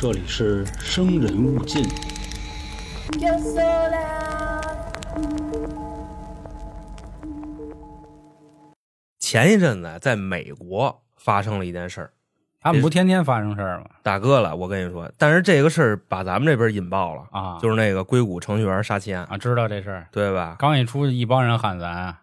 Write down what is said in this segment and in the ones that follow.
这里是生人勿近。前一阵子在美国发生了一件事儿，他们不天天发生事儿吗？大哥了，我跟你说，但是这个事儿把咱们这边引爆了，啊，就是那个硅谷程序员杀妻案，啊，知道这事儿。对吧？刚一出去，一帮人喊咱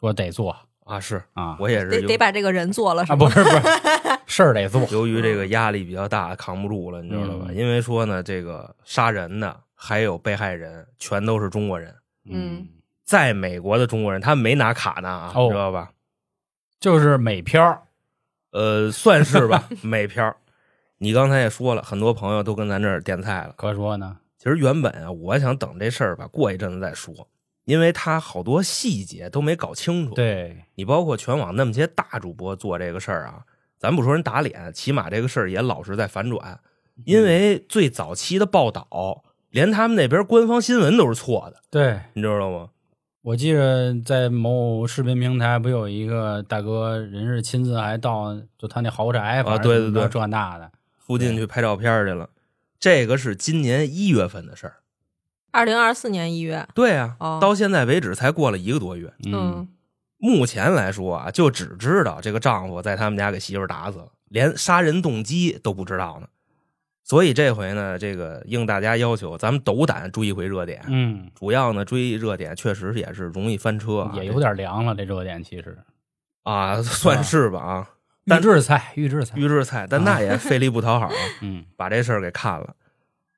说得做啊，是啊我也是得得把这个人做了，是啊，不是不是，事儿得做。由于这个压力比较大，扛不住了，你知道吧？嗯因为说呢，这个杀人的还有被害人全都是中国人，嗯，在美国的中国人，他们没拿卡呢啊，哦知道吧？就是美漂儿呃，算是吧，美漂儿。你刚才也说了，很多朋友都跟咱这儿点菜了。可说呢。其实原本啊，我想等这事儿吧，过一阵子再说，因为他好多细节都没搞清楚。，对，你包括全网那么些大主播做这个事儿啊，咱不说人打脸，起码这个事儿也老是在反转。因为最早期的报道，连他们那边官方新闻都是错的，对，你知道吗？我记着在某视频平台不有一个大哥，人是亲自还到就他那豪宅，啊对对对这那的，附近去拍照片去了，这个是今年一月份的事儿。二零二四年一月，对啊，哦到现在为止才过了一个多月。嗯，目前来说啊，就只知道这个丈夫在他们家给媳妇打死了，连杀人动机都不知道呢。所以这回呢，这个应大家要求，咱们斗胆追一回热点。嗯，主要呢，追热点确实也是容易翻车啊，也有点凉了。这热点其实啊，算是吧啊，预但制菜，预制菜，预制菜，但那也费力不讨好啊，嗯把这事儿给看了。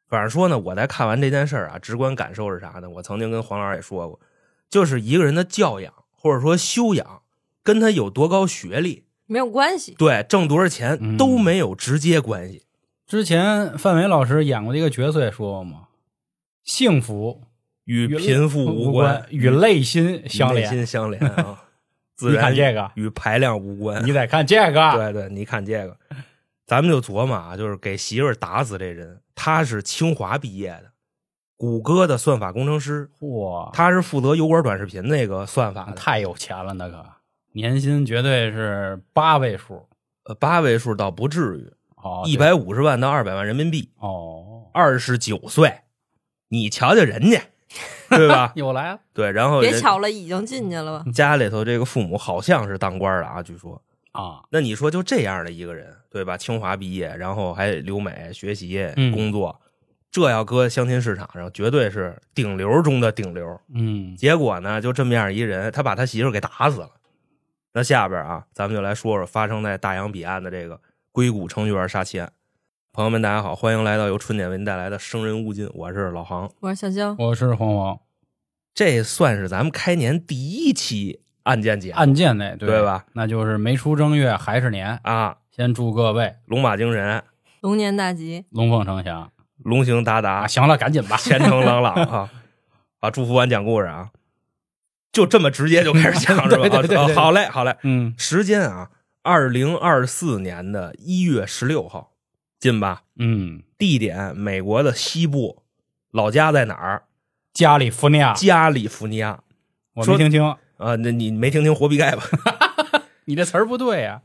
反正说呢，我在看完这件事儿啊，直观感受是啥呢？我曾经跟黄老师也说过，就是一个人的教养或者说修养，跟他有多高学历，没有关系。对挣多少钱嗯都没有直接关系。之前范伟老师演过的一个角色也说过嘛，幸福与贫富无关，与内心相连内连。心相连啊。自你然看这个，与排量无关。你得看这个。对对，你看这个，咱们就琢磨啊，就是给媳妇儿打死这人，他是清华毕业的，谷歌的算法工程师，嚯，他是负责油管短视频那个算法的，太有钱了，那个年薪绝对是八位数。呃八位数倒不至于，哦，一百五十万到二百万人民币，哦，二十九岁，你瞧瞧人家，对吧？又来了。对，然后人别巧了，已经进去了吧？家里头这个父母好像是当官的啊，据说。啊，那你说就这样的一个人，对吧？清华毕业，然后还留美学习嗯工作，这要搁相亲市场上，绝对是顶流中的顶流。嗯，结果呢，就这么样一人，他把他媳妇给打死了。那下边啊，咱们就来说说发生在大洋彼岸的这个硅谷程序员杀妻案。朋友们，大家好，欢迎来到由春点为您带来的《生人勿近》，我是老航。我是小江，我是黄黄，这算是咱们开年第一期案件节目案件内对对吧？那就是没出正月还是年。啊，先祝各位龙马精神，龙年大吉。龙凤呈祥龙行达达啊！，行了，赶紧吧。前程朗朗啊！啊，祝福完讲故事啊，就这么直接就开始讲是吧？好嘞，好嘞。嗯时间啊，二零二四年的一月十六号，近吧？嗯，地点美国的西部，老家在哪儿？加利福尼亚，加利福尼亚我没听清，啊。那你没听清活逼盖吧？你这词儿不对呀。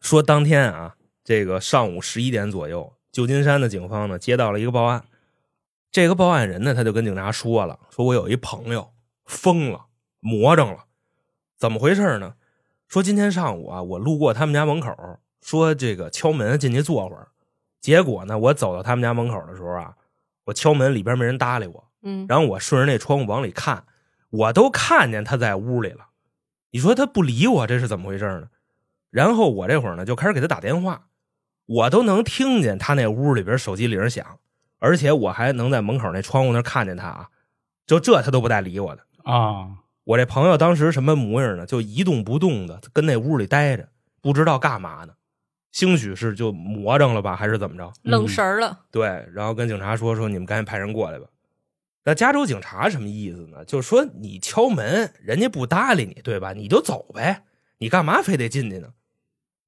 说当天啊，这个上午十一点左右，旧金山的警方呢接到了一个报案。这个报案人呢，他就跟警察说了，说我有一朋友疯了，魔怔了，怎么回事呢？说今天上午啊，我路过他们家门口，说这个敲门进去坐会儿，结果呢，我走到他们家门口的时候啊，我敲门里边没人搭理我，嗯，然后我顺着那窗户往里看，我都看见他在屋里了。你说他不理我，这是怎么回事呢？然后我这会儿呢就开始给他打电话，我都能听见他那屋里边手机铃响，而且我还能在门口那窗户那看见他啊，就这他都不带理我的。啊，我这朋友当时什么模样呢？就一动不动的跟那屋里待着，不知道干嘛呢。兴许是就魔怔了吧，还是怎么着？愣神儿了。对，然后跟警察说说你们赶紧派人过来吧。那加州警察什么意思呢？就是说你敲门，人家不搭理你，对吧？你就走呗，你干嘛非得进去呢？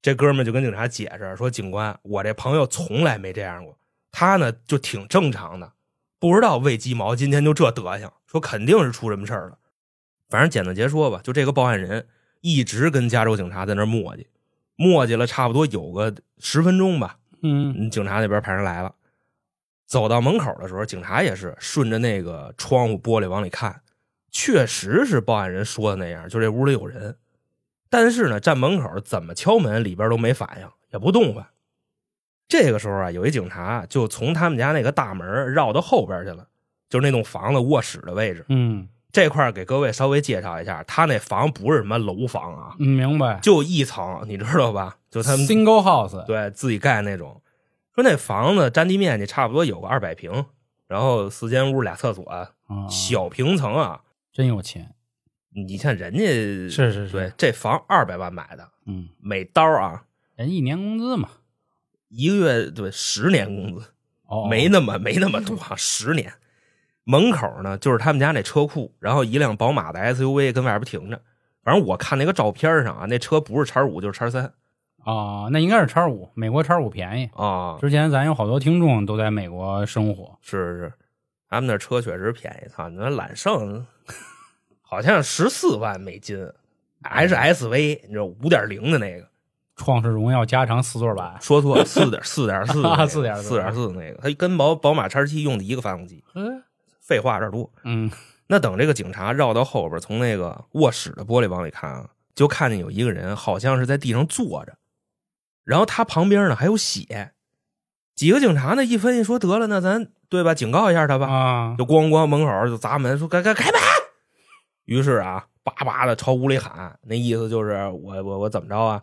这哥们就跟警察解释说：“警官，我这朋友从来没这样过，他呢就挺正常的，不知道为鸡毛今天就这德行，说肯定是出什么事儿了。反正简单截说吧，就这个报案人一直跟加州警察在那磨叽，磨叽了差不多有个十分钟吧。嗯嗯，警察那边派人来了，走到门口的时候，警察也是顺着那个窗户玻璃往里看，确实是报案人说的那样，就这屋里有人。但是呢，站门口怎么敲门，里边都没反应，也不动换。这个时候啊，有一警察就从他们家那个大门绕到后边去了，就是那栋房子卧室的位置。嗯这块儿给各位稍微介绍一下，他那房不是什么楼房啊，嗯，明白。就一层，你知道吧？就他们 single house，对自己盖那种。说那房子占地面积差不多有个二百平，然后四间屋俩厕所，啊，小平层啊。真有钱。你看人家是是是对这房二百万买的，嗯，每刀啊人一年工资嘛。一个月对十年工资，哦，没那么没那么多啊，十年。门口呢就是他们家那车库，然后一辆宝马的 SUV 跟外边停着。反正我看那个照片上啊，那车不是叉五就是叉三啊，那应该是叉五，美国叉五便宜。啊，之前咱有好多听众都在美国生活，是是是，他们那车确实便宜。操，你那揽胜好像十四万美金，HSV 你知道五点零的那个，创世荣耀加长四座版。说错了，四点 四点四四点四点四那个，它跟宝宝马叉七用的一个发动机。嗯废话有点多。嗯那等这个警察绕到后边，从那个卧室的玻璃往里看啊，就看见有一个人好像是在地上坐着，然后他旁边呢还有血。几个警察呢一分析说得了，那咱对吧，警告一下他吧，啊，就咣咣门口就砸门，说开开开门。于是啊，叭叭的朝屋里喊，那意思就是我我我怎么着啊？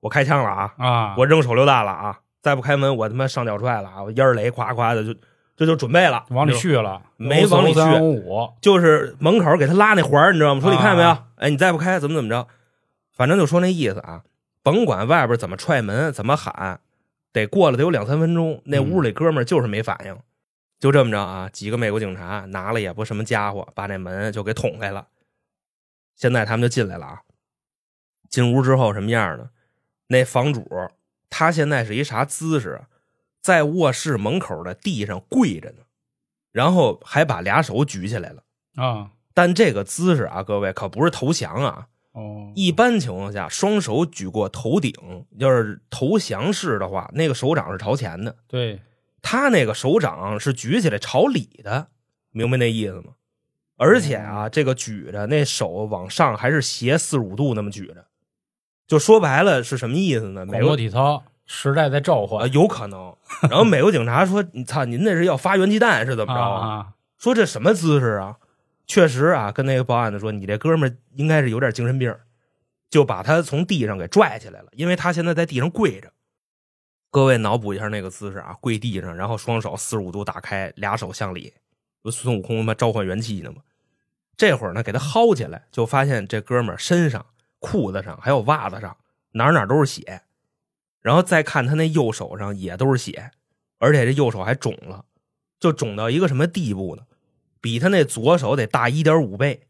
我开枪了啊！啊，我扔手榴弹了啊！再不开门，我他妈上吊踹了啊！我烟儿雷夸夸的就这就准备了，往里去了，没往里去就是门口给他拉那环儿，你知道吗？说你看见没有？啊哎，你再不开怎么怎么着？反正就说那意思啊，甭管外边怎么踹门，怎么喊，得过了得有两三分钟，那屋里哥们儿就是没反应。就这么着啊，几个美国警察拿了也不什么家伙，把那门就给捅开了。现在他们就进来了啊。进屋之后什么样呢？那房主他现在是一啥姿势啊？在卧室门口的地上跪着呢，然后还把俩手举起来了。啊，但这个姿势啊，各位可不是投降啊。哦，一般情况下，双手举过头顶，要是投降式的话，那个手掌是朝前的。对，他那个手掌是举起来朝里的，明白那意思吗？而且啊，这个举着那手往上还是斜四十五度那么举着，就说白了是什么意思呢？美国体操时代在召啊，唤，有可能。然后美国警察说：“你操，您那是要发原鸡蛋是怎么着啊？”啊，说这什么姿势啊？确实啊，跟那个报案的说，你这哥们儿应该是有点精神病，就把他从地上给拽起来了，因为他现在在地上跪着。各位脑补一下那个姿势啊，跪地上，然后双手四十五度打开，俩手向里，不孙悟空他妈召唤元气呢吗？这会儿呢，给他薅起来，就发现这哥们儿身上、裤子上还有袜子上哪儿哪儿都是血，然后再看他那右手上也都是血，而且这右手还肿了，就肿到一个什么地步呢？比他那左手得大一点五倍，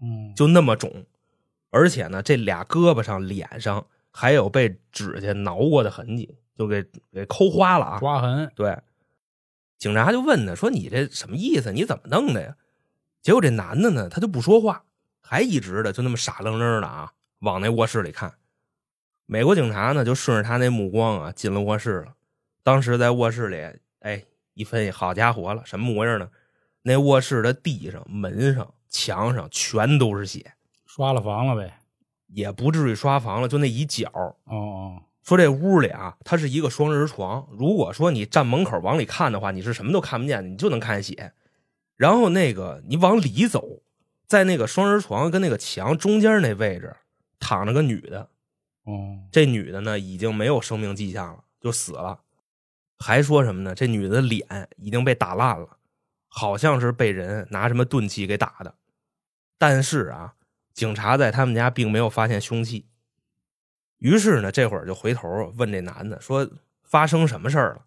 嗯，就那么肿。而且呢，这俩胳膊上、脸上还有被指甲挠过的痕迹，就给给抠花了啊。抓痕，对，警察就问他说：“你这什么意思？你怎么弄的呀？”结果这男的呢，他就不说话，还一直的就那么傻愣愣的啊，往那卧室里看。美国警察呢，就顺着他那目光啊，进了卧室了。当时在卧室里，哎，一分析，好家伙了，什么模样呢？那卧室的地上、门上、墙上全都是血，刷了房了呗。也不至于刷房了，就那一角。哦哦，说这屋里啊，它是一个双人床。如果说你站门口往里看的话，你是什么都看不见的，你就能看见血。然后那个你往里走，在那个双人床跟那个墙中间那位置躺着个女的，哦，这女的呢已经没有生命迹象了，就死了。还说什么呢？这女的脸已经被打烂了，好像是被人拿什么钝器给打的。但是啊，警察在他们家并没有发现凶器。于是呢，这会儿就回头问这男的说：“发生什么事儿了？”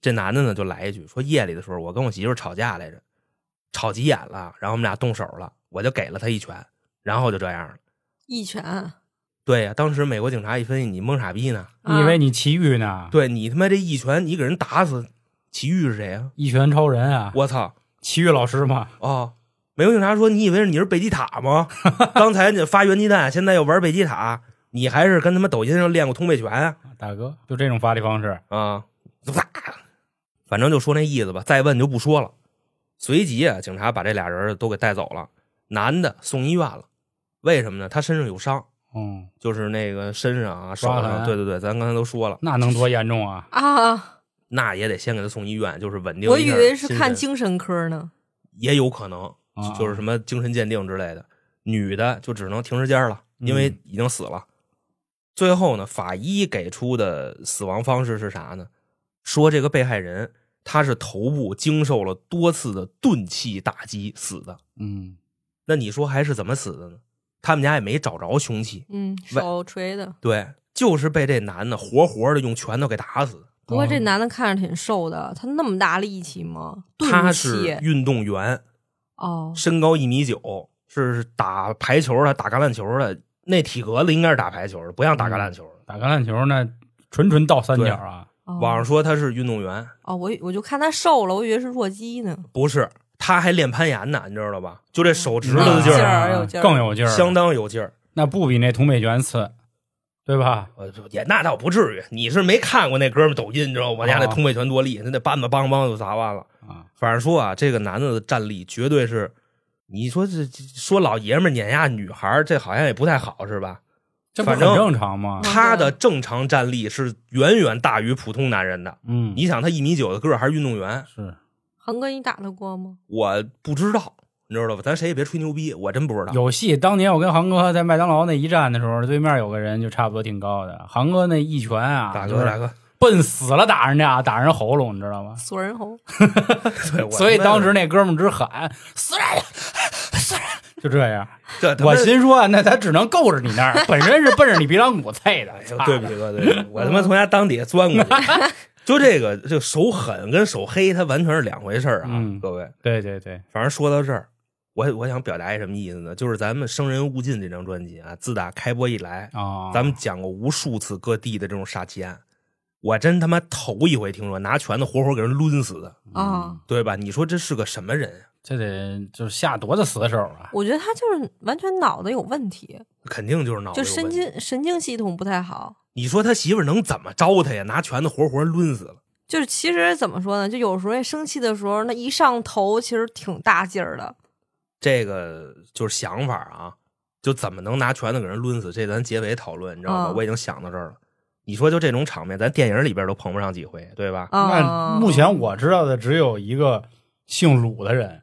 这男的呢就来一句说：“夜里的时候，我跟我媳妇儿吵架来着，吵急眼了，然后我们俩动手了，我就给了他一拳，然后就这样了。”一拳，对呀、当时美国警察一分析，你蒙傻逼呢？你以为你奇遇呢？对你他妈这一拳，你给人打死，奇遇是谁啊、一拳超人啊！我操！奇遇老师嘛，哦，美国警察说：“你以为你是贝吉塔吗？刚才你发原鸡蛋，现在又玩贝吉塔，你还是跟他们抖音上练过通背拳啊？大哥，就这种发力方式，啊，啪反正就说那意思吧，再问就不说了。随即啊，警察把这俩人都给带走了，男的送医院了。为什么呢？他身上有伤，嗯，就是那个身上啊、手抓上，对对对，咱刚才都说了，那能多严重啊？啊，那也得先给他送医院，就是稳定我以为是看精神科呢。也有可能啊就是什么精神鉴定之类的。女的就只能停尸间了，因为嗯已经死了。最后呢，法医给出的死亡方式是啥呢？说这个被害人他是头部经受了多次的钝器打击死的。嗯，那你说还是怎么死的呢？他们家也没找着凶器，嗯，手锤的。对，就是被这男的活活的用拳头给打死的。不过这男的看着挺瘦的，他那么大力气吗？他是运动员，哦，身高一米九，是打排球的、打橄榄球的。那体格子应该是打排球的，不像打橄榄球的。打橄榄球那纯纯倒三角啊，哦网上说他是运动员，哦，我我就看他瘦了，我以为是弱鸡呢。不是，他还练攀岩呢，你知道吧？就这手指头的劲儿，儿有劲更有劲儿，相当有劲儿。那不比那铜北拳次，对吧？呃，也那倒不至于，你是没看过那哥们抖音，你知道吗？我家那哦通背拳多厉害，那那梆子梆梆就砸完了。啊，反正说啊，这个男的的战力绝对是，你说这这说老爷们碾压女孩，这好像也不太好，是吧？这不很反正正常吗？嗯他的正常战力是远远大于普通男人的。嗯，你想，他一米九的个儿还是运动员，是恒哥，你打得过吗？我不知道，你知道吧？咱谁也别吹牛逼，我真不知道。有戏。当年我跟航哥在麦当劳那一战的时候，对面有个人就差不多挺高的，航哥那一拳啊，大哥，就是大哥，奔死了打人家，打人喉咙，你知道吗？锁人喉。所以当时那哥们儿直喊死人了，死人了，就这样。这我心说，那他只能够着你那儿，本身是奔着你鼻梁骨啐的。操 对不起哥，对不起，我他妈从家裆底下钻过去。就这个，就手狠跟手黑，它完全是两回事儿啊，嗯各位。对对对，反正说到这儿，我我想表达一什么意思呢？就是咱们《生人勿近》这张专辑啊，自打开播以来，啊，咱们讲过无数次各地的这种杀妻案，我真他妈头一回听说拿拳头活活给人抡死的，啊，对吧？你说这是个什么人啊？这得就是下多大死手啊！我觉得他就是完全脑子有问题，肯定就是脑子就神有问题。经神经系统不太好。你说他媳妇儿能怎么招他呀？拿拳头活活抡死了。就是其实怎么说呢？就有时候生气的时候，那一上头其实挺大劲儿的。这个就是想法啊，就怎么能拿拳头给人抡死？这咱结尾讨论，你知道吧？嗯我已经想到这儿了。你说就这种场面，咱电影里边都碰不上几回，对吧？那啊，目前我知道的只有一个姓鲁的人，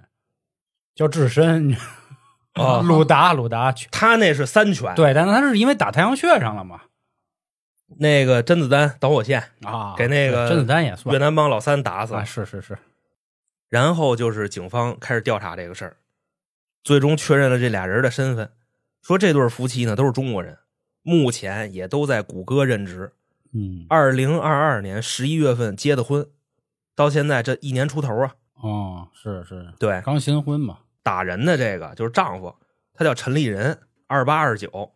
叫智深，哦 鲁达，鲁达。他那是三拳，，对，但他是因为打太阳穴上了嘛？那个甄子丹导火线，啊，给那个甄子丹也算越南帮老三打死了。啊，是是是，然后就是警方开始调查这个事儿，最终确认了这俩人的身份，说这对夫妻呢都是中国人，目前也都在谷歌任职。嗯，二零二二年十一月份结的婚，到现在这一年出头啊。哦，是是，对，刚新婚嘛，打人的这个就是丈夫，他叫陈立仁，二八二九，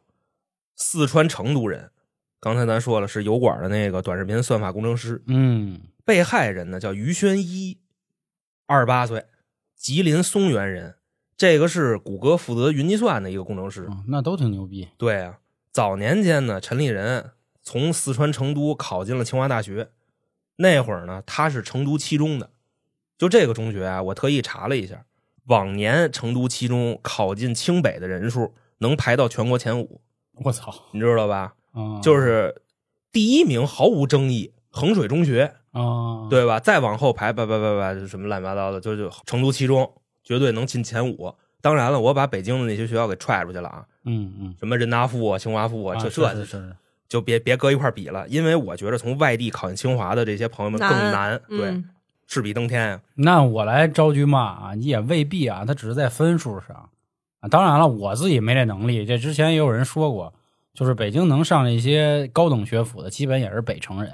四川成都人。刚才咱说了是油管的那个短视频算法工程师。嗯，被害人呢叫于轩一，二十八岁，吉林松原人。这个是谷歌负责云计算的一个工程师。哦那都挺牛逼。对啊，早年间呢，陈立人从四川成都考进了清华大学。那会儿呢，他是成都七中的。就这个中学啊，我特意查了一下，往年成都七中考进清北的人数能排到全国前五，我操，你知道吧？啊，就是第一名毫无争议，衡水中学，啊，，对吧？再往后排，叭叭叭叭，什么乱七八糟的，就就成都七中绝对能进前五。当然了，我把北京的那些学校给踹出去了啊，嗯嗯，什么人大附啊、清华附啊，啊这这是是是，就别别搁一块儿比了，因为我觉得从外地考进清华的这些朋友们更难，对，嗯势比登天啊。那我来招句骂啊，也未必啊，他只是在分数上啊。当然了，我自己没这能力。这之前也有人说过，就是北京能上这些高等学府的，基本也是北城人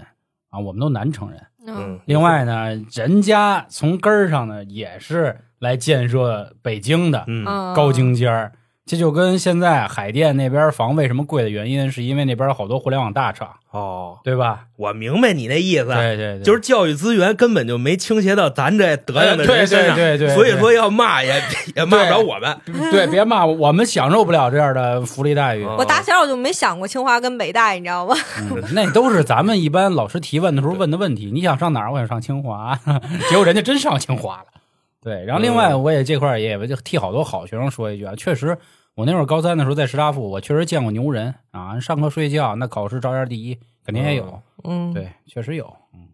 啊，我们都南城人。嗯，另外呢，人家从根儿上呢也是来建设北京的高精尖儿。这就跟现在海淀那边房为什么贵的原因，是因为那边好多互联网大厂哦，对吧？我明白你那意思，对对对，就是教育资源根本就没倾斜到咱这德行的人身上，对对对对所以说要骂也 也骂不着我们。对，别骂我，我们享受不了这样的福利待遇。哦我打小我就没想过清华跟北大，你知道吗？嗯，那都是咱们一般老师提问的时候问的问题。你想上哪儿？我想上清华，结果人家真上清华了。对，然后另外嗯我也这块儿也就替好多好学生说一句啊，确实，我那会儿高三的时候在师大附，我确实见过牛人啊，上课睡觉，那考试照样第一，肯定也有。嗯，对，确实有。嗯，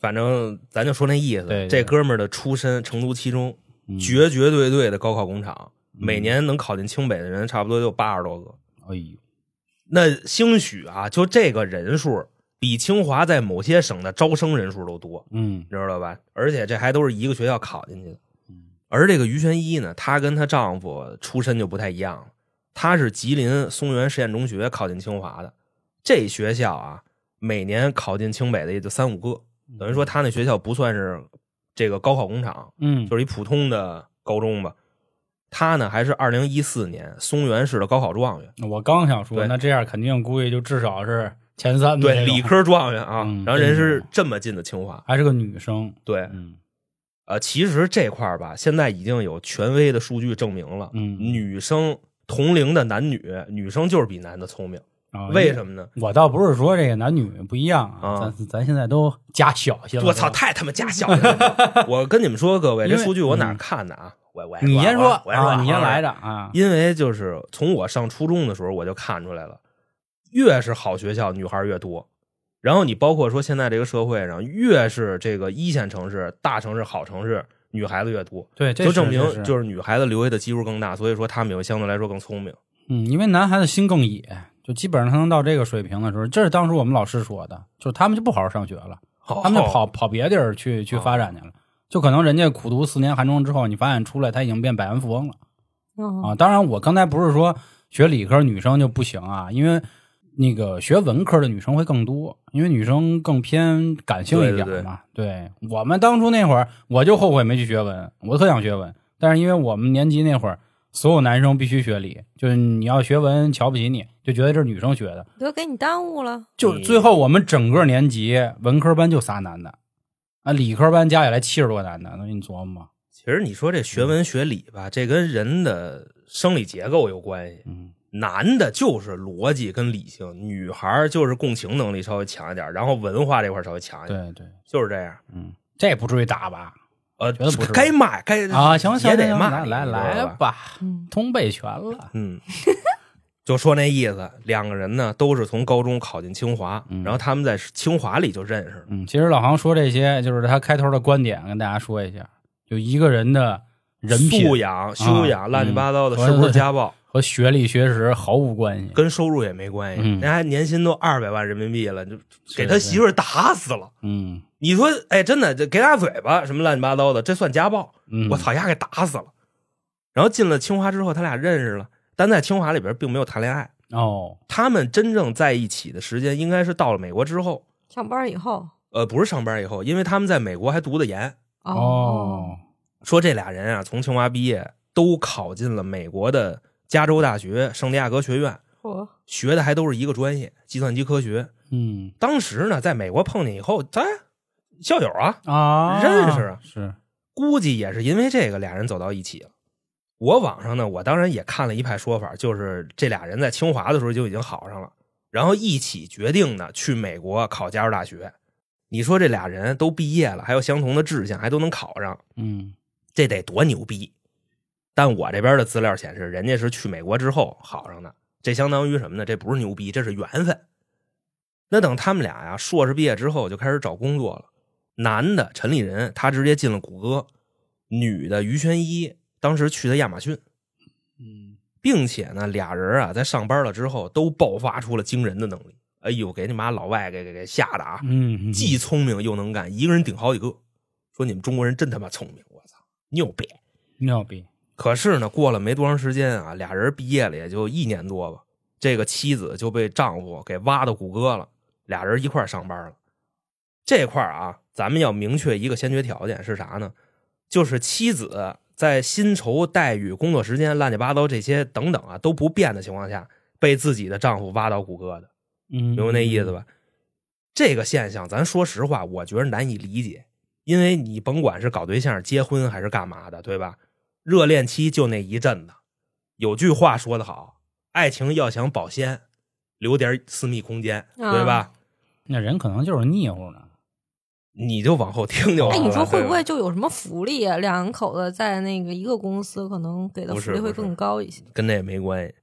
反正咱就说那意思，对对这哥们儿的出身成都七中，嗯绝绝对对的高考工厂，嗯每年能考进清北的人差不多就八十多个。哎呦，那兴许啊，就这个人数比清华在某些省的招生人数都多，嗯你知道吧？而且这还都是一个学校考进去的。嗯而这个于玄一呢，她跟她丈夫出身就不太一样了。她是吉林松原实验中学考进清华的，这学校啊，每年考进清北的也就三五个，等于说她那学校不算是这个高考工厂，嗯，就是一普通的高中吧。她呢，还是二零一四年松原市的高考状元，我刚想说，对那这样肯定估计就至少是前三对，理科状元啊。嗯然后人是这么进的清华，还是个女生。对，嗯呃，其实这块儿吧，现在已经有权威的数据证明了，嗯，女生同龄的男女，女生就是比男的聪明，啊为什么呢？我倒不是说这个男女不一样啊，啊咱咱现在都加小些了。我操，太他妈加小心了！我跟你们说，各位，这数据我哪儿看的啊？我我你先说我先说啊，你先来着。着啊。因为就是从我上初中的时候，我就看出来了，越是好学校，女孩越多。然后你包括说现在这个社会上，越是这个一线城市、大城市、好城市，女孩子越多，对，这就证明就是女孩子留下的基数更大，所以说她们也会相对来说更聪明。嗯，因为男孩子心更野，就基本上他能到这个水平的时候，这是当时我们老师说的，就是他们就不好好上学了，他们就跑跑别地儿去去发展去了。就可能人家苦读四年寒窗之后，你发现出来他已经变百万富翁了嗯啊！当然，我刚才不是说学理科女生就不行啊，因为那个学文科的女生会更多，因为女生更偏感性一点嘛。对我们当初那会儿，我就后悔没去学文，我特想学文，但是因为我们年级那会儿所有男生必须学理，就是你要学文瞧不起你，就觉得这是女生学的。都给你耽误了。就最后我们整个年级文科班就仨男的，啊，理科班加起来七十多个男的，那你琢磨吧。其实你说这学文学理吧，这跟人的生理结构有关系。嗯，男的就是逻辑跟理性，女孩儿就是共情能力稍微强一点，然后文化这块儿稍微强一点，对对，就是这样。嗯，这也不至于打吧？呃觉得不是，该骂该啊，行行行，也得骂，来来来吧。通背全了。嗯，就说那意思，两个人呢都是从高中考进清华，嗯然后他们在清华里就认识了。嗯，其实老航说这些，就是他开头的观点，跟大家说一下，就一个人的人品素养、修养、啊乱七八糟的，嗯是不是家暴，和学历学识毫无关系。跟收入也没关系。嗯人家年薪都二百万人民币了，就给他媳妇儿打死了。嗯你说，哎，真的，这给俩嘴巴，什么乱七八糟的，这算家暴？嗯，我操，丫给打死了。然后进了清华之后，他俩认识了，但在清华里边并没有谈恋爱。哦，他们真正在一起的时间应该是到了美国之后，上班以后呃，不是上班以后，因为他们在美国还读的研。哦，说这俩人啊，从清华毕业，都考进了美国的加州大学圣地亚哥学院，嚯，学的还都是一个专业，计算机科学。嗯当时呢，在美国碰见以后，咱校友啊，啊，认识啊是，估计也是因为这个，俩人走到一起了。我网上呢，我当然也看了一派说法，就是这俩人在清华的时候就已经好上了，然后一起决定呢去美国考加州大学。你说这俩人都毕业了，还有相同的志向，还都能考上，嗯这得多牛逼！但我这边的资料显示，人家是去美国之后好上的，这相当于什么呢？这不是牛逼，这是缘分。那等他们俩呀，硕士毕业之后就开始找工作了。男的陈立人，他直接进了谷歌；女的于玄一，当时去的亚马逊，嗯并且呢，俩人啊在上班了之后都爆发出了惊人的能力。哎呦，给你妈老外给给给吓的啊！嗯，既聪明又能干，一个人顶好几个。说你们中国人真他妈聪明，我操，牛逼！牛逼，可是呢，过了没多长时间啊，俩人毕业了也就一年多吧，这个妻子就被丈夫给挖到谷歌了，俩人一块儿上班了。这块儿啊，咱们要明确一个先决条件是啥呢？就是妻子在薪酬待遇、工作时间、乱七八糟这些等等啊都不变的情况下，被自己的丈夫挖到谷歌的，嗯，明白那意思吧？这个现象，咱说实话，我觉得难以理解，因为你甭管是搞对象、结婚还是干嘛的，对吧？热恋期就那一阵子，有句话说得好，爱情要想保鲜，留点私密空间，啊对吧？那人可能就是腻乎呢。你就往后听就完哎，了。你说会不会就有什么福利啊？两口子在那个一个公司，可能给的福利会更高一些。跟那也没关系？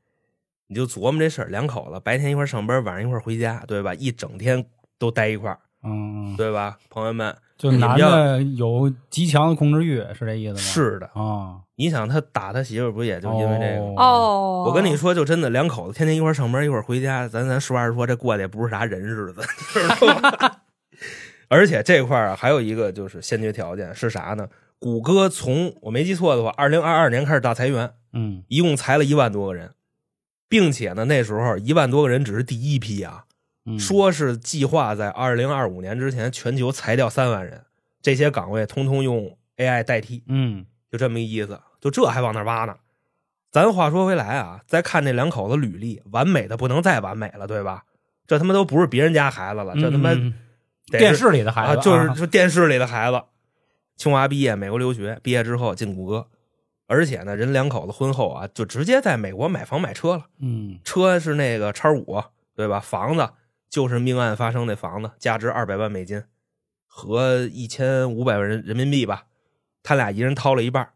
你就琢磨这事儿，两口子白天一块上班，晚上一块回家，对吧？一整天都待一块儿，嗯，对吧？朋友们，就男的有极强的控制欲，是这意思吗？是的，啊，你想他打他媳妇儿，不也就因为这个？哦，我跟你说，就真的两口子天天一块儿上班，一块儿回家，咱咱实话实说，这过的也不是啥人日子？而且这块儿啊，还有一个就是先决条件是啥呢？谷歌从我没记错的话，二零二二年开始大裁员，嗯一共裁了一万多个人，并且呢，那时候一万多个人只是第一批啊，嗯，说是计划在二零二五年之前全球裁掉三万人，这些岗位通通用 AI 代替，嗯就这么一意思。就这还往那儿挖呢？咱话说回来啊，再看这两口子履历，完美的不能再完美了，对吧？这他妈都不是别人家孩子了，这他妈嗯电视里的孩啊，子就是说电视里的孩子。清华毕业，美国留学，毕业之后进谷歌，而且呢，人两口子婚后啊，就直接在美国买房买车了。嗯车是那个叉五，对吧？房子就是命案发生那房子，价值二百万美金，和一千五百万人人民币吧。他俩一人掏了一半，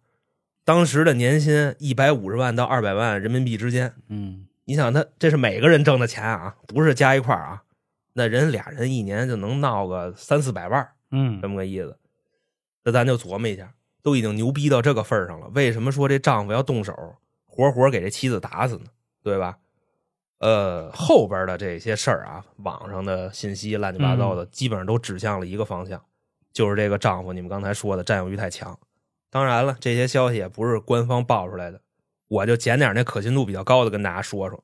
当时的年薪一百五十万到二百万人民币之间。嗯你想他这是每个人挣的钱啊，不是加一块儿啊。那人俩人一年就能闹个三四百万，嗯这么个意思。那咱就琢磨一下，都已经牛逼到这个份儿上了，为什么说这丈夫要动手，活活给这妻子打死呢？对吧？呃，后边的这些事儿啊，网上的信息乱七八糟的，基本上都指向了一个方向，就是这个丈夫，你们刚才说的占有欲太强。当然了，这些消息也不是官方爆出来的，我就捡点那可信度比较高的跟大家说说。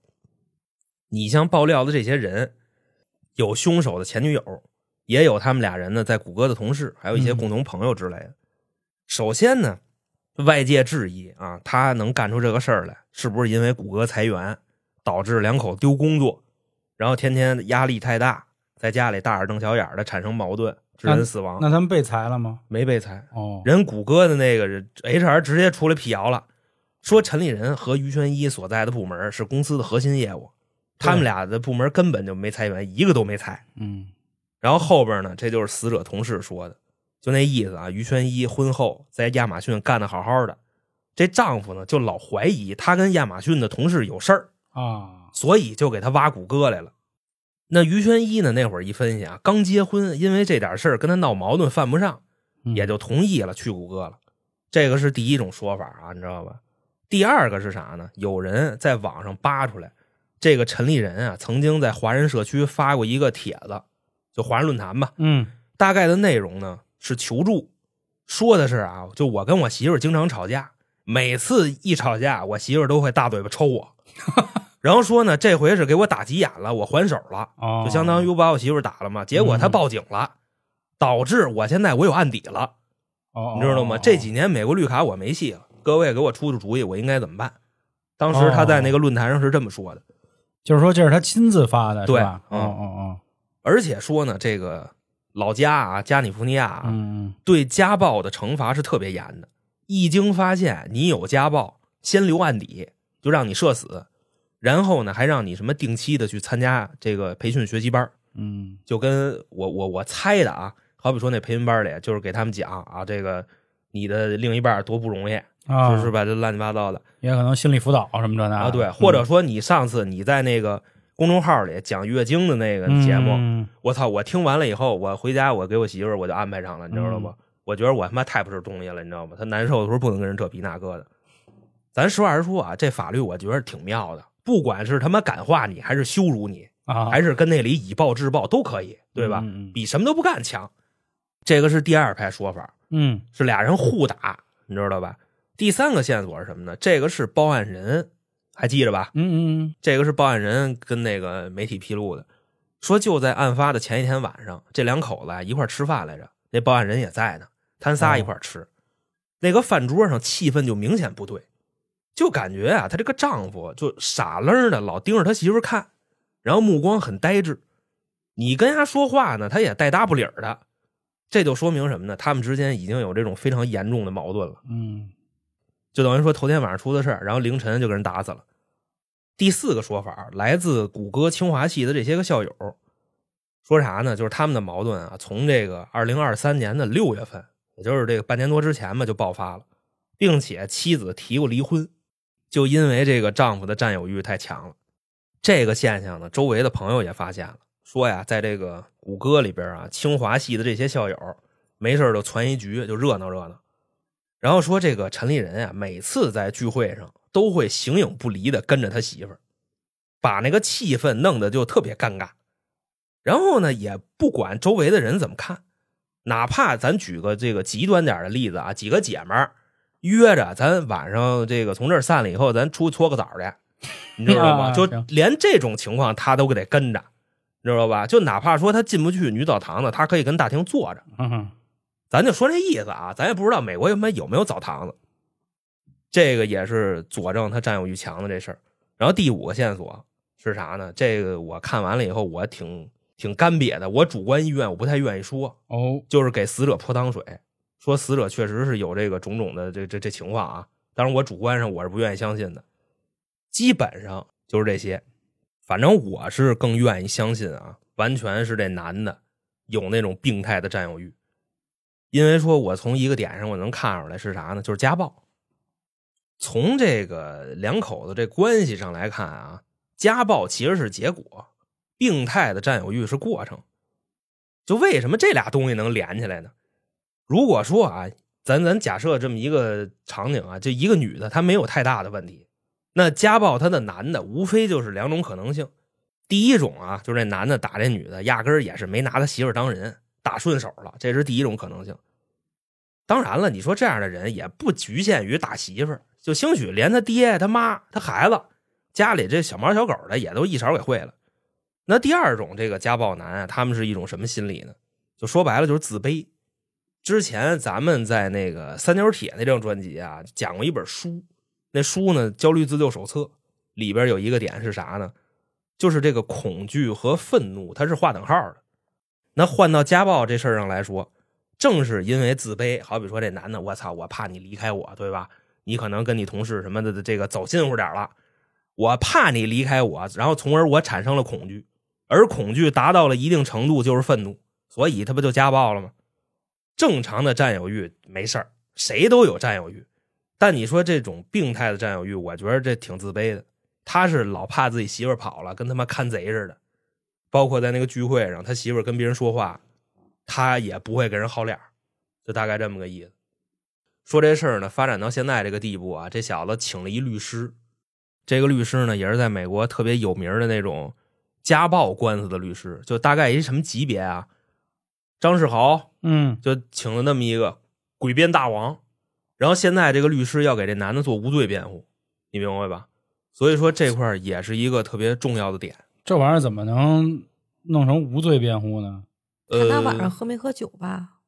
你像爆料的这些人，有凶手的前女友，也有他们俩人呢在谷歌的同事，还有一些嗯共同朋友之类的。首先呢，外界质疑啊，他能干出这个事儿来，是不是因为谷歌裁员导致两口丢工作，然后天天压力太大，在家里大眼瞪小眼的产生矛盾，致人死亡？那他们被裁了吗？没被裁，哦，人谷歌的那个人 HR 直接出来辟谣了，说陈立仁和于轩一所在的部门是公司的核心业务，他们俩的部门根本就没裁员，一个都没裁。嗯然后后边呢，这就是死者同事说的，就那意思啊。于轩一婚后在亚马逊干的好好的，这丈夫呢就老怀疑她跟亚马逊的同事有事儿，啊，所以就给他挖谷歌来了。那于轩一呢，那会儿一分析啊，刚结婚，因为这点事儿跟他闹矛盾，犯不上，嗯也就同意了去谷歌了。这个是第一种说法啊，你知道吧？第二个是啥呢？有人在网上扒出来，这个陈立人啊，曾经在华人社区发过一个帖子，就华人论坛吧。嗯大概的内容呢是求助，说的是啊，就我跟我媳妇儿经常吵架，每次一吵架，我媳妇儿都会大嘴巴抽我，然后说呢，这回是给我打急眼了，我还手了，哦，就相当于我把我媳妇打了嘛，结果他报警了，导致我现在我有案底了，哦，你知道吗？哦这几年美国绿卡我没戏了，各位给我出出主意，我应该怎么办？当时他在那个论坛上是这么说的，就是说这是他亲自发的，对吧？哦嗯哦而且说呢，这个老家啊，加利福尼亚哦，啊，嗯对家暴的惩罚是特别严的。一经发现你有家暴，先留案底，就让你社死，然后呢，还让你什么定期的去参加这个培训学习班儿嗯就跟我我我猜的啊，好比说那培训班里，就是给他们讲啊，这个你的另一半多不容易，嗯啊，是是吧？这乱七八糟的也可能心理辅导什么这那的啊，对，或者说你上次你在那个公众号里讲月经的那个节目，嗯我操！我听完了以后，我回家我给我媳妇儿我就安排上了，你知道吗？我觉得我他妈太不是东西了，你知道吗？她难受的时候不能跟人这皮那个的。咱实话实说啊，这法律我觉得挺妙的，不管是他妈感化你，还是羞辱你，啊，还是跟那里以暴制暴，都可以，对吧？嗯嗯比什么都不干强。这个是第二派说法，嗯是俩人互打，你知道吧？第三个线索是什么呢？这个是报案人，还记着吧？嗯嗯嗯这个是报案人跟那个媒体披露的，说就在案发的前一天晚上，这两口子啊一块吃饭来着，那报案人也在呢，他仨一块儿吃。那个饭桌上气氛就明显不对，就感觉啊，他这个丈夫就傻愣的老盯着他媳妇儿看，然后目光很呆滞。你跟他说话呢，他也带搭不理儿的，这就说明什么呢？他们之间已经有这种非常严重的矛盾了。嗯就等于说头天晚上出的事儿，然后凌晨就给人打死了。第四个说法来自谷歌清华系的这些个校友，说啥呢？就是他们的矛盾啊，从这个二零二三年的六月份，也就是这个半年多之前吧，就爆发了，并且妻子提过离婚，就因为这个丈夫的占有欲太强了。这个现象呢，周围的朋友也发现了，说呀，在这个谷歌里边啊，清华系的这些校友没事就攒一局，就热闹热闹。然后说这个陈立人啊，每次在聚会上都会形影不离的跟着他媳妇儿，把那个气氛弄得就特别尴尬。然后呢，也不管周围的人怎么看，哪怕咱举个这个极端点的例子啊，几个姐们儿约着咱晚上这个从这儿散了以后，咱出去搓个澡去，你知道吗？就连这种情况他都得跟着，你知道吧？就哪怕说他进不去女澡堂子，他可以跟大厅坐着。咱就说这意思啊，咱也不知道美国有没有没有澡堂子，这个也是佐证他占有欲强的这事儿。然后第五个线索是啥呢？这个我看完了以后，我挺挺干瘪的，我主观意愿我不太愿意说，哦，就是给死者泼脏水，说死者确实是有这个种种的这这这情况啊。当然，我主观上我是不愿意相信的，基本上就是这些。反正我是更愿意相信啊，完全是这男的有那种病态的占有欲，因为说我从一个点上我能看出来是啥呢？就是家暴。从这个两口子这关系上来看啊，家暴其实是结果，病态的占有欲是过程。就为什么这俩东西能连起来呢？如果说啊，咱咱假设这么一个场景啊，就一个女的她没有太大的问题，那家暴她的男的无非就是两种可能性。第一种啊，就是这男的打这女的，压根儿也是没拿他媳妇当人，打顺手了，这是第一种可能性。当然了，你说这样的人也不局限于打媳妇儿，就兴许连他爹、他妈、他孩子家里这小猫小狗的也都一勺给会了。那第二种这个家暴男啊，他们是一种什么心理呢？就说白了就是自卑。之前咱们在那个《三角铁》那张专辑啊，讲过一本书，那书呢《焦虑自救手册》里边有一个点是啥呢？就是这个恐惧和愤怒，它是划等号的。那换到家暴这事儿上来说，正是因为自卑，好比说这男的，我操，我怕你离开我，对吧？你可能跟你同事什么的这个走近乎点了，我怕你离开我，然后从而我产生了恐惧，而恐惧达到了一定程度就是愤怒，所以他不就家暴了吗？正常的占有欲没事儿，谁都有占有欲，但你说这种病态的占有欲，我觉得这挺自卑的。他是老怕自己媳妇跑了，跟他妈看贼似的。包括在那个聚会上，他媳妇跟别人说话，他也不会给人好脸就大概这么个意思。说这事儿呢，发展到现在这个地步啊，这小子请了一律师，这个律师呢也是在美国特别有名的那种家暴官司的律师，就大概一什么级别啊？张世豪嗯就请了那么一个诡辩大王，然后现在这个律师要给这男的做无罪辩护，你明白吧？所以说这块儿也是一个特别重要的点。这玩意儿怎么能弄成无罪辩护呢？看他呃，晚上喝没喝酒吧，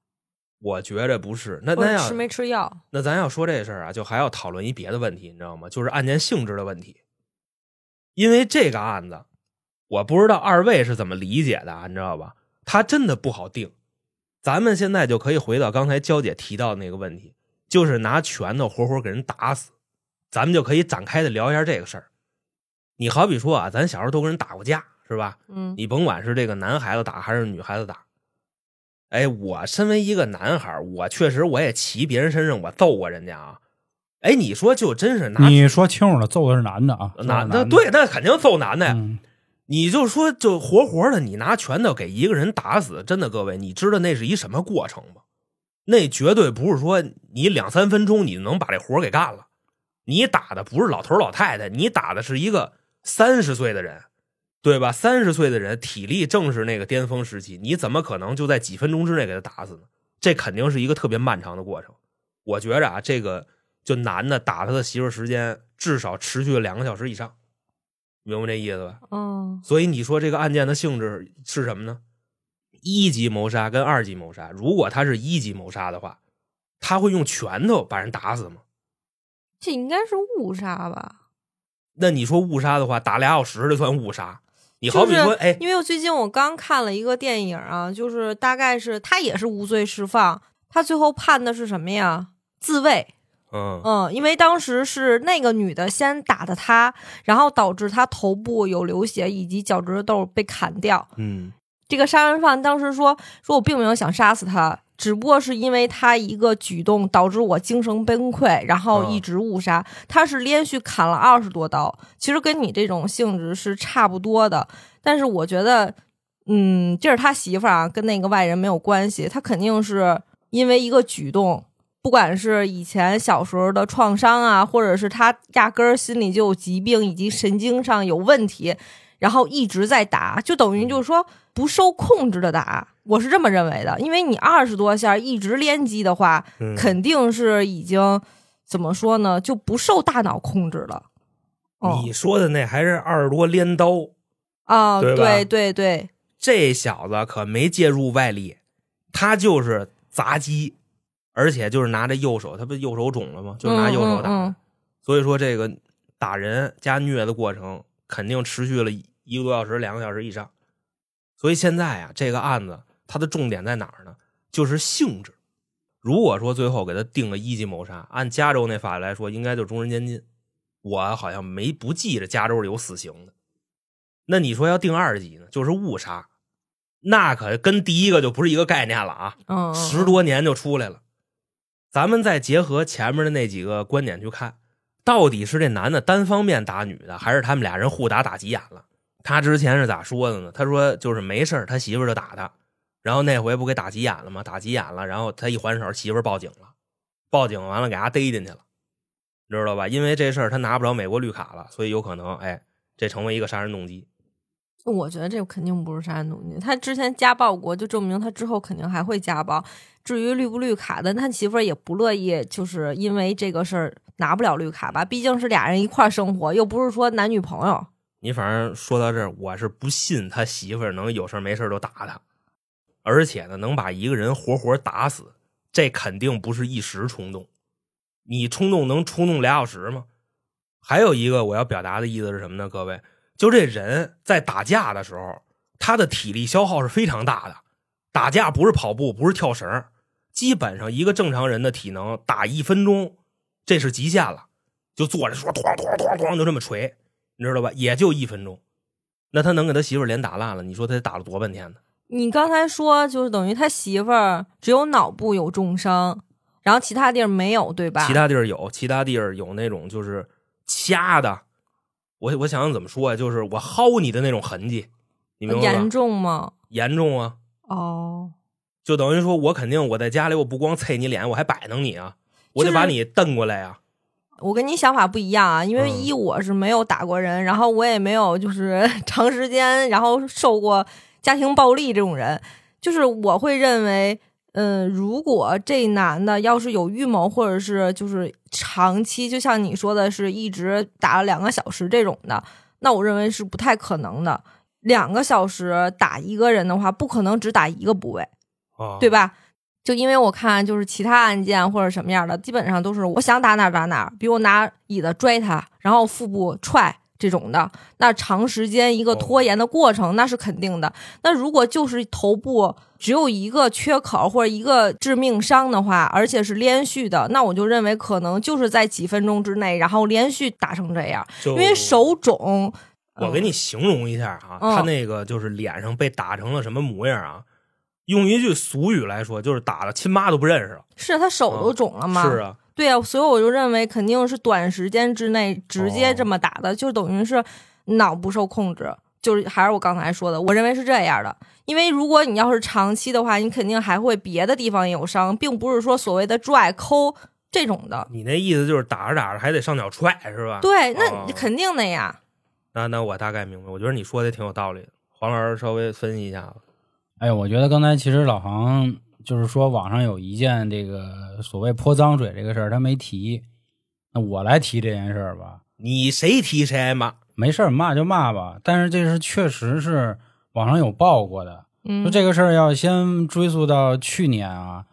我觉着不是，那或那要吃没吃药。那咱要说这事儿啊，就还要讨论一别的问题，你知道吗？就是案件性质的问题。因为这个案子，我不知道二位是怎么理解的啊，你知道吧？他真的不好定。咱们现在就可以回到刚才娇姐提到的那个问题，就是拿拳头活活给人打死，咱们就可以展开的聊一下这个事儿。你好比说啊，咱小时候都跟人打过架，是吧？嗯，你甭管是这个男孩子打还是女孩子打，哎，我身为一个男孩，我确实我也骑别人身上，我揍过人家啊。哎，你说就真是拿你说清楚了，揍的是男的啊，男的，的对，那肯定揍男的呀。嗯你就说就活活的，你拿拳头给一个人打死，真的各位，你知道那是一什么过程吗？那绝对不是说你两三分钟你能把这活给干了。你打的不是老头老太太，你打的是一个三十岁的人，对吧？三十岁的人体力正是那个巅峰时期，你怎么可能就在几分钟之内给他打死呢？这肯定是一个特别漫长的过程。我觉着啊，这个就男的打他的媳妇时间至少持续了两个小时以上，明白这意思吧？嗯，所以你说这个案件的性质是什么呢？一级谋杀跟二级谋杀，如果他是一级谋杀的话，他会用拳头把人打死吗？这应该是误杀吧？那你说误杀的话，打俩小时就算误杀？你好比说，就是哎，因为我最近我刚看了一个电影啊，就是大概是他也是无罪释放，他最后判的是什么呀？自卫。嗯嗯，因为当时是那个女的先打的他，然后导致他头部有流血，以及脚趾头被砍掉。嗯这个杀人犯当时说：“说我并没有想杀死他，只不过是因为他一个举动导致我精神崩溃，然后一直误杀。他是连续砍了二十多刀，其实跟你这种性质是差不多的。但是我觉得，嗯，这是他媳妇儿啊，跟那个外人没有关系，他肯定是因为一个举动。”不管是以前小时候的创伤啊，或者是他压根儿心里就有疾病，以及神经上有问题，然后一直在打，就等于就是说不受控制的打，我是这么认为的。因为你二十多下一直连击的话，嗯，肯定是已经怎么说呢，就不受大脑控制了。哦你说的那还是二十多镰刀，啊，对对对对，这小子可没介入外力，他就是砸击，而且就是拿着右手，他不右手肿了吗？就拿右手打。嗯嗯嗯所以说这个打人加虐的过程肯定持续了一个多小时、两个小时以上。所以现在啊，这个案子它的重点在哪儿呢？就是性质。如果说最后给他定了一级谋杀，按加州那法律来说，应该就是终身监禁。我好像没不记着加州是有死刑的。那你说要定二级呢，就是误杀，那可跟第一个就不是一个概念了啊！嗯，嗯十多年就出来了。咱们再结合前面的那几个观点去看，到底是这男的单方面打女的，还是他们俩人互打打急眼了？他之前是咋说的呢？他说就是没事他媳妇就打他，然后那回不给打急眼了吗？打急眼了，然后他一还手，媳妇报警了，报警完了给他逮进去了，知道吧？因为这事儿他拿不着美国绿卡了，所以有可能哎，这成为一个杀人动机。我觉得这肯定不是杀人动机，他之前家暴过，就证明他之后肯定还会家暴。至于绿不绿卡的，他媳妇儿也不乐意，就是因为这个事儿拿不了绿卡吧？毕竟是俩人一块儿生活，又不是说男女朋友。你反正说到这儿，我是不信他媳妇儿能有事没事儿就打他，而且呢，能把一个人活活打死，这肯定不是一时冲动。你冲动能冲动俩小时吗？还有一个我要表达的意思是什么呢？各位，就这人在打架的时候，他的体力消耗是非常大的。打架不是跑步，不是跳绳，基本上一个正常人的体能打一分钟，这是极限了。就坐着说，咣咣咣咣就这么锤，你知道吧？也就一分钟，那他能给他媳妇儿脸打烂了？你说他打了多半天呢？你刚才说，就是等于他媳妇儿只有脑部有重伤，然后其他地儿没有，对吧？其他地儿有，其他地儿有那种就是掐的，我我想想怎么说呀？就是我薅你的那种痕迹，你明白吗严？重吗？严重啊！哦，就等于说我肯定我在家里我不光啐你脸，我还摆弄你啊，我得把你瞪过来啊、我跟你想法不一样啊，因为嗯一我是没有打过人，然后我也没有就是 长时间然后受过家庭暴力这种人，就是我会认为，嗯，如果这男的要是有预谋，或者是就是长期，就像你说的是一直打了两个小时这种的，那我认为是不太可能的。两个小时打一个人的话，不可能只打一个部位。啊，对吧？就因为我看就是其他案件或者什么样的，基本上都是我想打哪儿打哪儿，比如我拿椅子拽他，然后腹部踹这种的，那长时间一个拖延的过程，那是肯定的。那如果就是头部只有一个缺口或者一个致命伤的话，而且是连续的，那我就认为可能就是在几分钟之内，然后连续打成这样，因为手肿。我给你形容一下啊，嗯他那个就是脸上被打成了什么模样啊？用一句俗语来说，就是打了亲妈都不认识了。是他手都肿了吗？是啊，对啊，所以我就认为肯定是短时间之内直接哦这么打的，就等于是脑不受控制。就是还是我刚才说的，我认为是这样的。因为如果你要是长期的话，你肯定还会别的地方也有伤，并不是说所谓的拽抠这种的。你那意思就是打着打着还得上脚踹是吧？对，哦那肯定的呀。那那我大概明白，我觉得你说的挺有道理的。黄老师稍微分析一下吧。哎，我觉得刚才其实老航就是说网上有一件这个所谓泼脏水这个事儿，他没提。那我来提这件事儿吧，你谁提谁挨骂？没事儿骂就骂吧。但是这是确实是网上有报过的，嗯就，这个事儿要先追溯到去年啊，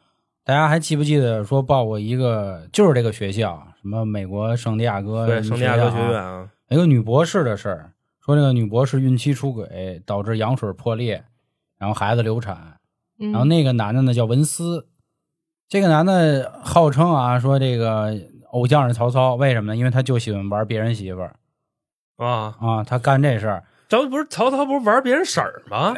大家还记不记得说报过一个就是这个学校，什么美国圣地亚哥对，圣地亚哥学啊院啊，一个女博士的事儿，说说这个女博士孕期出轨导致羊水破裂，然后孩子流产。然然后那个男的呢叫文思，这个男的号称啊说这个偶像是曹操，为什么呢？因为他就喜欢玩别人媳妇儿啊，啊，他干这事儿，这不是曹操不是玩别人婶儿吗？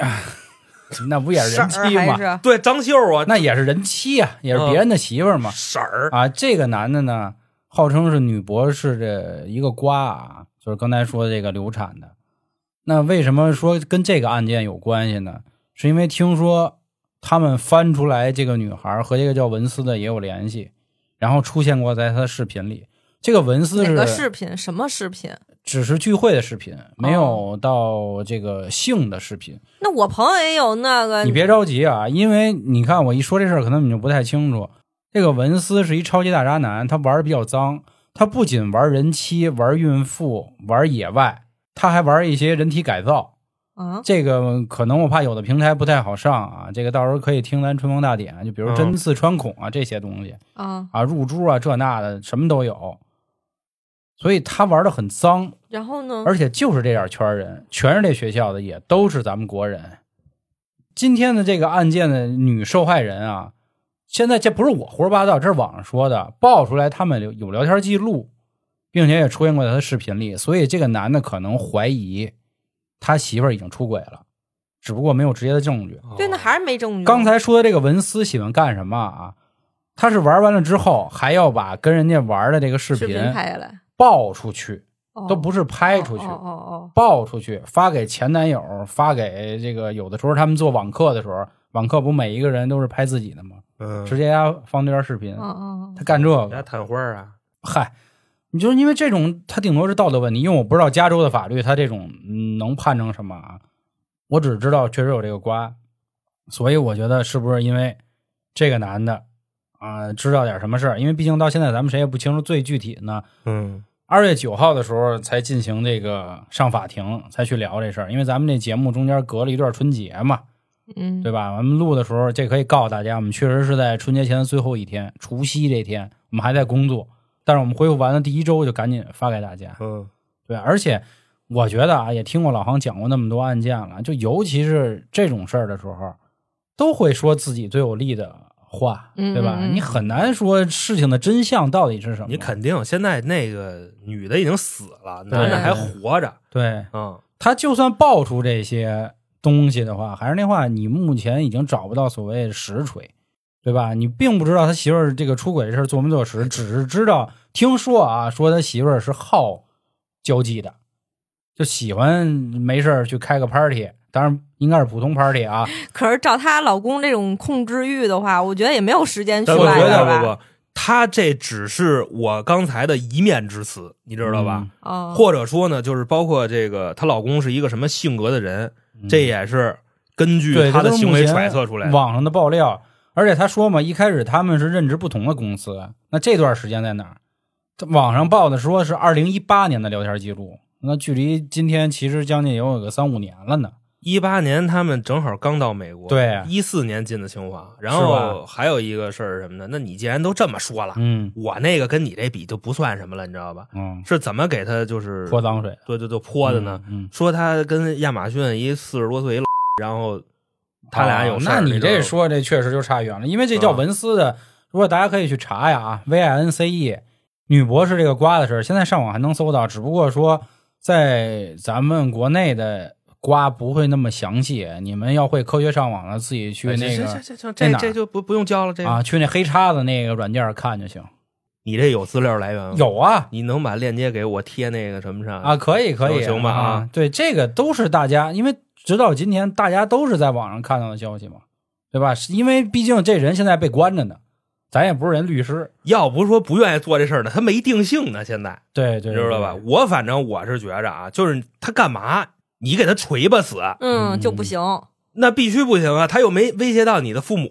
那不也是人妻吗？对，张绣啊，那也是人妻啊、也是别人的媳妇儿嘛。婶儿啊，这个男的呢，号称是女博士的一个瓜啊，就是刚才说的这个流产的。那为什么说跟这个案件有关系呢？是因为听说他们翻出来这个女孩和这个叫文斯的也有联系，然后出现过在他的视频里。这个文思哪个视频？什么视频？只是聚会的视频，没有到这个性的视频。那我朋友也有那个，你别着急啊，因为你看我一说这事儿，可能你就不太清楚。这个文斯是一超级大渣男，他玩的比较脏。他不仅玩人妻、玩孕妇、玩野外，他还玩一些人体改造。啊，这个可能我怕有的平台不太好上啊，这个到时候可以听咱春风大典，就比如嗯针刺、穿孔啊这些东西啊，啊，入珠啊这那的什么都有。所以他玩的很脏，然后呢？而且就是这点圈人，全是这学校的，也都是咱们国人。今天的这个案件的女受害人啊，现在这不是我胡说八道，这是网上说的，爆出来他们有有聊天记录，并且也出现过在他的视频里，所以这个男的可能怀疑他媳妇儿已经出轨了，只不过没有直接的证据。对，那还是没证据。刚才说的这个文思喜欢干什么啊？他是玩完了之后，还要把跟人家玩的这个视视频频拍下来，爆出去，哦都不是拍出去。哦哦哦爆出去，发给前男友，发给这个有的时候他们做网课的时候，网课不每一个人都是拍自己的吗？嗯，直接呀放这段视频哦，，哦哦他干这个，探花儿啊，嗨，你就是因为这种，他顶多是道德问题，因为我不知道加州的法律，他这种嗯能判成什么啊？我只知道确实有这个瓜，所以我觉得是不是因为这个男的啊、知道点什么事儿？因为毕竟到现在咱们谁也不清楚最具体的呢。嗯二月九号的时候才进行这个上法庭，才去聊这事儿。因为咱们这节目中间隔了一段春节嘛，嗯，对吧？我们录的时候，这可以告诉大家，我们确实是在春节前的最后一天，除夕这天，我们还在工作。但是我们恢复完了第一周就赶紧发给大家，嗯。对。而且我觉得啊，也听过老航讲过那么多案件了，就尤其是这种事儿的时候，都会说自己最有利的话，嗯对吧？嗯嗯。你很难说事情的真相到底是什么。你肯定现在那个女的已经死了，男的还活着，对，嗯。他就算爆出这些东西的话，还是那话，你目前已经找不到所谓的实锤，对吧？你并不知道他媳妇儿这个出轨的事儿做没做实，只是知道听说啊，说他媳妇儿是好交际的，就喜欢没事儿去开个 party，当然应该是普通 party 啊。可是照她老公这种控制欲的话，我觉得也没有时间去但我觉外边吧。得不不，他这只是我刚才的一面之词，你知道吧？哦，或者说呢，就是包括这个她老公是一个什么性格的人，嗯这也是根据对她的行为揣测出来的。网上的爆料，而且他说嘛，一开始他们是任职不同的公司，那这段时间在哪儿？网上报的说是二零一八年的聊天记录，那距离今天其实将近有个三五年了呢。一八年他们正好刚到美国，对一四年进的清华。然后还有一个事儿是什么呢？那你既然都这么说了，嗯我那个跟你这比就不算什么了，你知道吧？嗯，是怎么给他就是泼脏水对对对泼的呢？嗯，说他跟亚马逊一四十多岁一老，然后他俩有那你这说这确实就差远了，因为这叫啊文斯的，如果大家可以去查呀啊，V I N C E 女博士这个瓜的事儿，现在上网还能搜到，只不过说在咱们国内的瓜不会那么详细，你们要会科学上网了，自己去哎那个行行行行，这这就不不用教了。这个、啊，去那黑叉子那个软件看就行。你这有资料来源吗？有啊你能把链接给我贴那个什么上啊，？可以可以，行吧啊啊，对，这个都是大家，因为直到今天大家都是在网上看到的消息嘛，对吧？是因为毕竟这人现在被关着呢，咱也不是人律师，要不是说不愿意做这事儿呢，他没定性呢。现在对对，你知道吧？我反正我是觉着啊，就是他干嘛，你给他锤吧死，嗯，嗯就不行。那必须不行啊！他又没威胁到你的父母，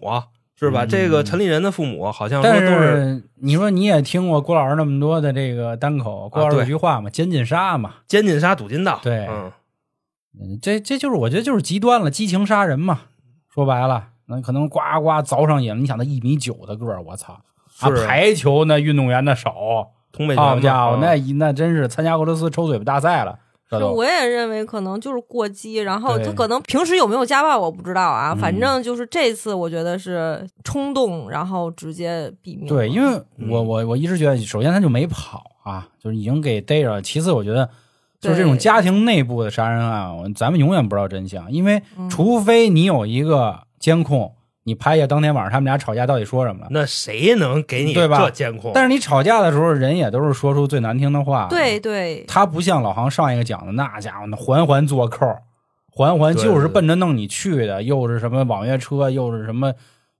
是吧？嗯这个陈立人的父母好像都是是你说你也听过郭老师那么多的这个单口，郭老师有句话嘛，监禁杀嘛，奸禁杀、赌禁道。对嗯，嗯这这就是我觉得就是极端了，激情杀人嘛。说白了，那可能呱呱凿上瘾了。你想他一米九的个儿，我操！啊，排球那运动员的手，通背拳嘛好家伙，嗯那一那真是参加俄罗斯抽嘴巴大赛了。是我也认为可能就是过激，然后他可能平时有没有家暴我不知道啊，嗯反正就是这次我觉得是冲动，然后直接毙命。对，因为嗯我我我一直觉得，首先他就没跑啊，就是已经给逮着了。其次，我觉得就是这种家庭内部的杀人案，咱们永远不知道真相，因为嗯除非你有一个监控，你拍下当天晚上他们俩吵架到底说什么了。那谁能给你对吧这监控？但是你吵架的时候，人也都是说出最难听的话。对，对，他不像老航上一个讲的，那家伙那环环做扣，环环就是奔着弄你去的，又是什么网约车，又是什么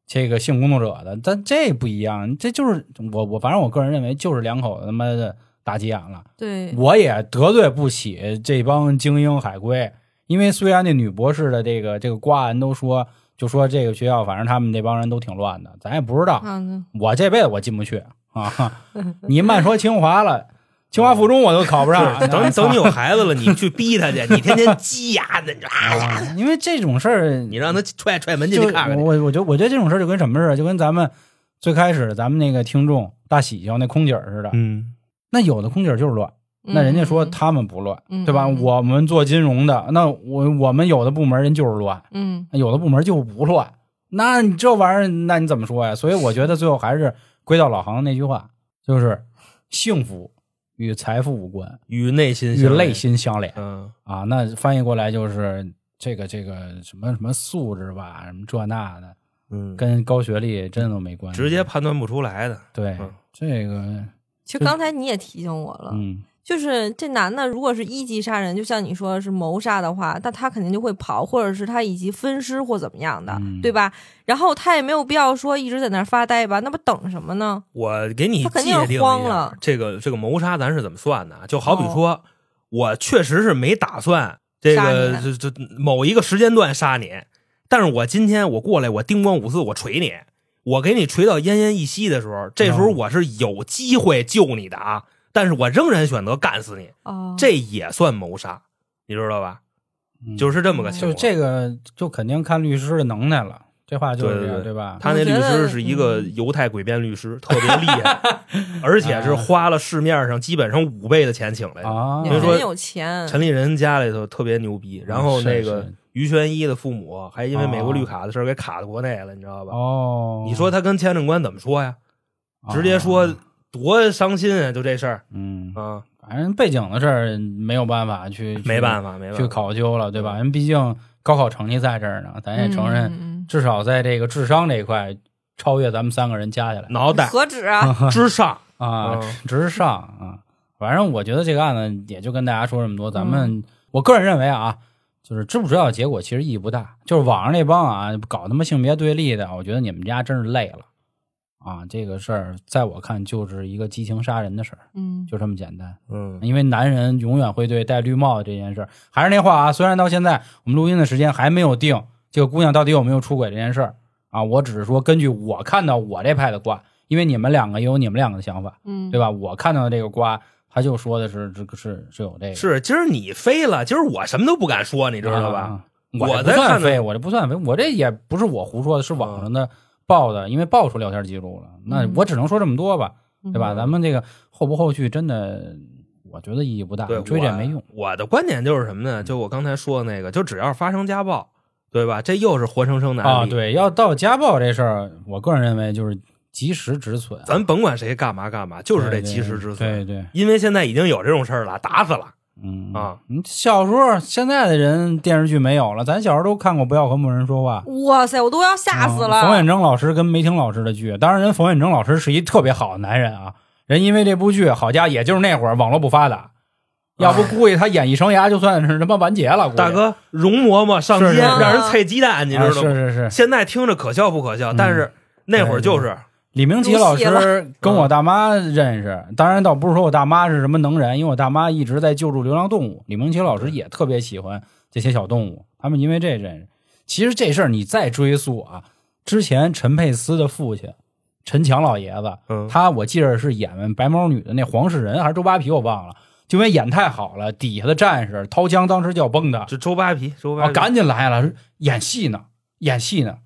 这个性工作者的，但这不一样，这就是我我反正我个人认为就是两口子他妈的打急眼了，对，我也得罪不起这帮精英海归，因为虽然那女博士的这个这个瓜人都说，就说这个学校反正他们那帮人都挺乱的，咱也不知道，嗯，我这辈子我进不去啊！你慢说清华了，清华附中我都考不上。是等等你有孩子了，你去逼他去，你天天鸡呀的，你哎呀，啊，因为这种事儿，你让他踹踹门进去看看。我我觉得我觉得这种事儿就跟什么似的，就跟咱们最开始咱们那个听众大喜庆那空姐似的。嗯，那有的空姐儿就是乱，那人家说他们不乱，嗯对吧？我们做金融的，那我我们有的部门人就是乱，嗯，有的部门就不乱。那你这玩意儿，那你怎么说呀？所以我觉得最后还是归到老航那句话，就是幸福与财富无关，与内心与内，心相连嗯，啊。那翻译过来就是这个这个什么什么素质吧，什么这那的，嗯，跟高学历真的都没关系。直接判断不出来的。对嗯这个，其实刚才你也提醒我了，嗯，就是这男的如果是一级杀人，就像你说是谋杀的话，那他肯定就会跑，或者是他以及分尸或怎么样的，嗯对吧？然后他也没有必要说一直在那儿发呆吧，那不等什么呢？我给你他肯定慌了这个这个谋杀咱是怎么算的啊？就好比说，我确实是没打算这杀个这这某一个时间段杀你，但是我今天我过来，我叮咣五四我锤你，我给你锤到奄奄一息的时候，这时候我是有机会救你的啊，但是我仍然选择干死你，哦，这也算谋杀，你知道吧？嗯就是这么个情况就况。这个就肯定看律师的能耐了。这话就是这样，对对对吧？他那律师是一个嗯犹太诡辩律师，特别厉害，而且是花了市面上基本上五倍的钱请来的。啊，所以说有钱，陈立人家里头特别牛逼，然后那个是于玄一的父母还因为美国哦绿卡的事儿给卡到国内了，你知道吧？哦，你说他跟签证官怎么说呀？直接说啊多伤心啊！就这事儿嗯，啊，反正背景的事儿没有办法去，没办法法，没办法去考究了，对吧？人毕竟高考成绩在这儿呢，咱也承认，至少在这个智商这一块超越咱们三个人加起来脑袋何止啊？之上啊，嗯直上啊。反正我觉得这个案子也就跟大家说这么多，咱嗯们我个人认为啊，就是知不知道结果其实意义不大。就是网上那帮啊搞他妈性别对立的，我觉得你们家真是累了啊！这个事儿在我看就是一个激情杀人的事儿，嗯，就这么简单。嗯，因为男人永远会对戴绿帽子这件事儿，还是那话啊，虽然到现在我们录音的时间还没有定这个姑娘到底有没有出轨这件事儿啊，我只是说根据我看到我这派的卦，因为你们两个也有你们两个的想法，嗯，对吧？我看到的这个卦，他就说的是这个是是有这个，是今儿你飞了，今儿我什么都不敢说，你知道吧？啊？我不算飞，我这不算飞，我这也不是我胡说的，是网上的报的，因为爆出聊天记录了。那嗯我只能说这么多吧，嗯对吧？咱们这个后不后续真的，我觉得意义不大，追这没用。我的观点就是什么呢？就我刚才说的那个，就只要发生家暴，对吧？这又是活生生的案啊，例。对，要到家暴这事儿，我个人认为就是及时止损，咱甭管谁干嘛干嘛，就是得及时止损。对对，因为现在已经有这种事儿了，打死了。嗯啊，你小时候现在的人电视剧没有了，咱小时候都看过《不要和陌生人说话》。哇塞，我都要吓死了。嗯冯远征老师跟梅婷老师的剧，当然人冯远征老师是一特别好的男人啊，人因为这部剧，好家伙，也就是那会儿网络不发达，要不估计他演艺生涯就算是他妈完结了。大哥，容嬷嬷上街是是让人踩鸡蛋，你啊知道吗？是是是，现在听着可笑不可笑，嗯但是那会儿就是李明启老师跟我大妈认识，当然倒不是说我大妈是什么能人，因为我大妈一直在救助流浪动物。李明启老师也特别喜欢这些小动物，他们因为这认识。其实这事儿你再追溯啊，之前陈佩斯的父亲陈强老爷子，嗯，他我记着是演白毛女的那黄世仁还是周扒皮，我忘了，就因为演太好了，底下的战士掏枪当时就要崩他，这周扒皮，周扒啊，皮，赶紧来了，演戏呢，演戏呢，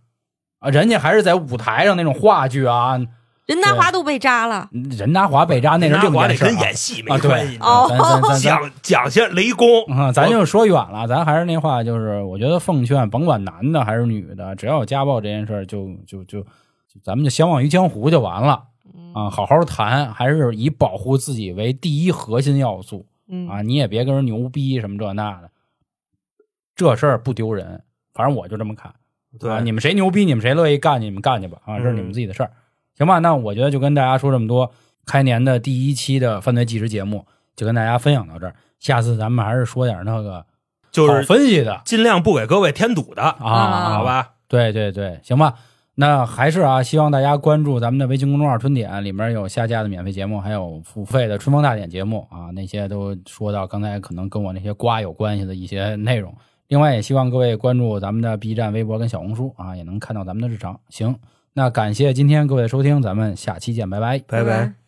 啊，人家还是在舞台上那种话剧啊，任达华都被扎了，任达华被扎那是另一件事儿啊。跟演戏啊对。没关系。哦。咱咱咱咱。讲讲些雷公，啊，咱就说远了，咱还是那话，就是我觉得奉劝，甭管男的还是女的，只要有家暴这件事儿，就就就就咱们就相忘于江湖就完了啊，好好谈，还是以保护自己为第一核心要素嗯啊，你也别跟人牛逼什么这那的，这事儿不丢人，反正我就这么看对啊，你们谁牛逼，你们谁乐意干，你们干去吧啊，这是你们自己的事儿，行吧？那我觉得就跟大家说这么多，开年的第一期的犯罪纪实节目就跟大家分享到这儿，下次咱们还是说点那个。就是分析的尽量不给各位添堵的，啊，好？吧？对对对，行吧。那还是啊，希望大家关注咱们的微信公众号“春点”，里面有下架的免费节目，还有付费的《春风大典》节目啊，那些都说到刚才可能跟我那些瓜有关系的一些内容。另外，也希望各位关注咱们的 B 站、微博跟小红书啊，也能看到咱们的日常。行，那感谢今天各位的收听，咱们下期见，拜拜。拜拜。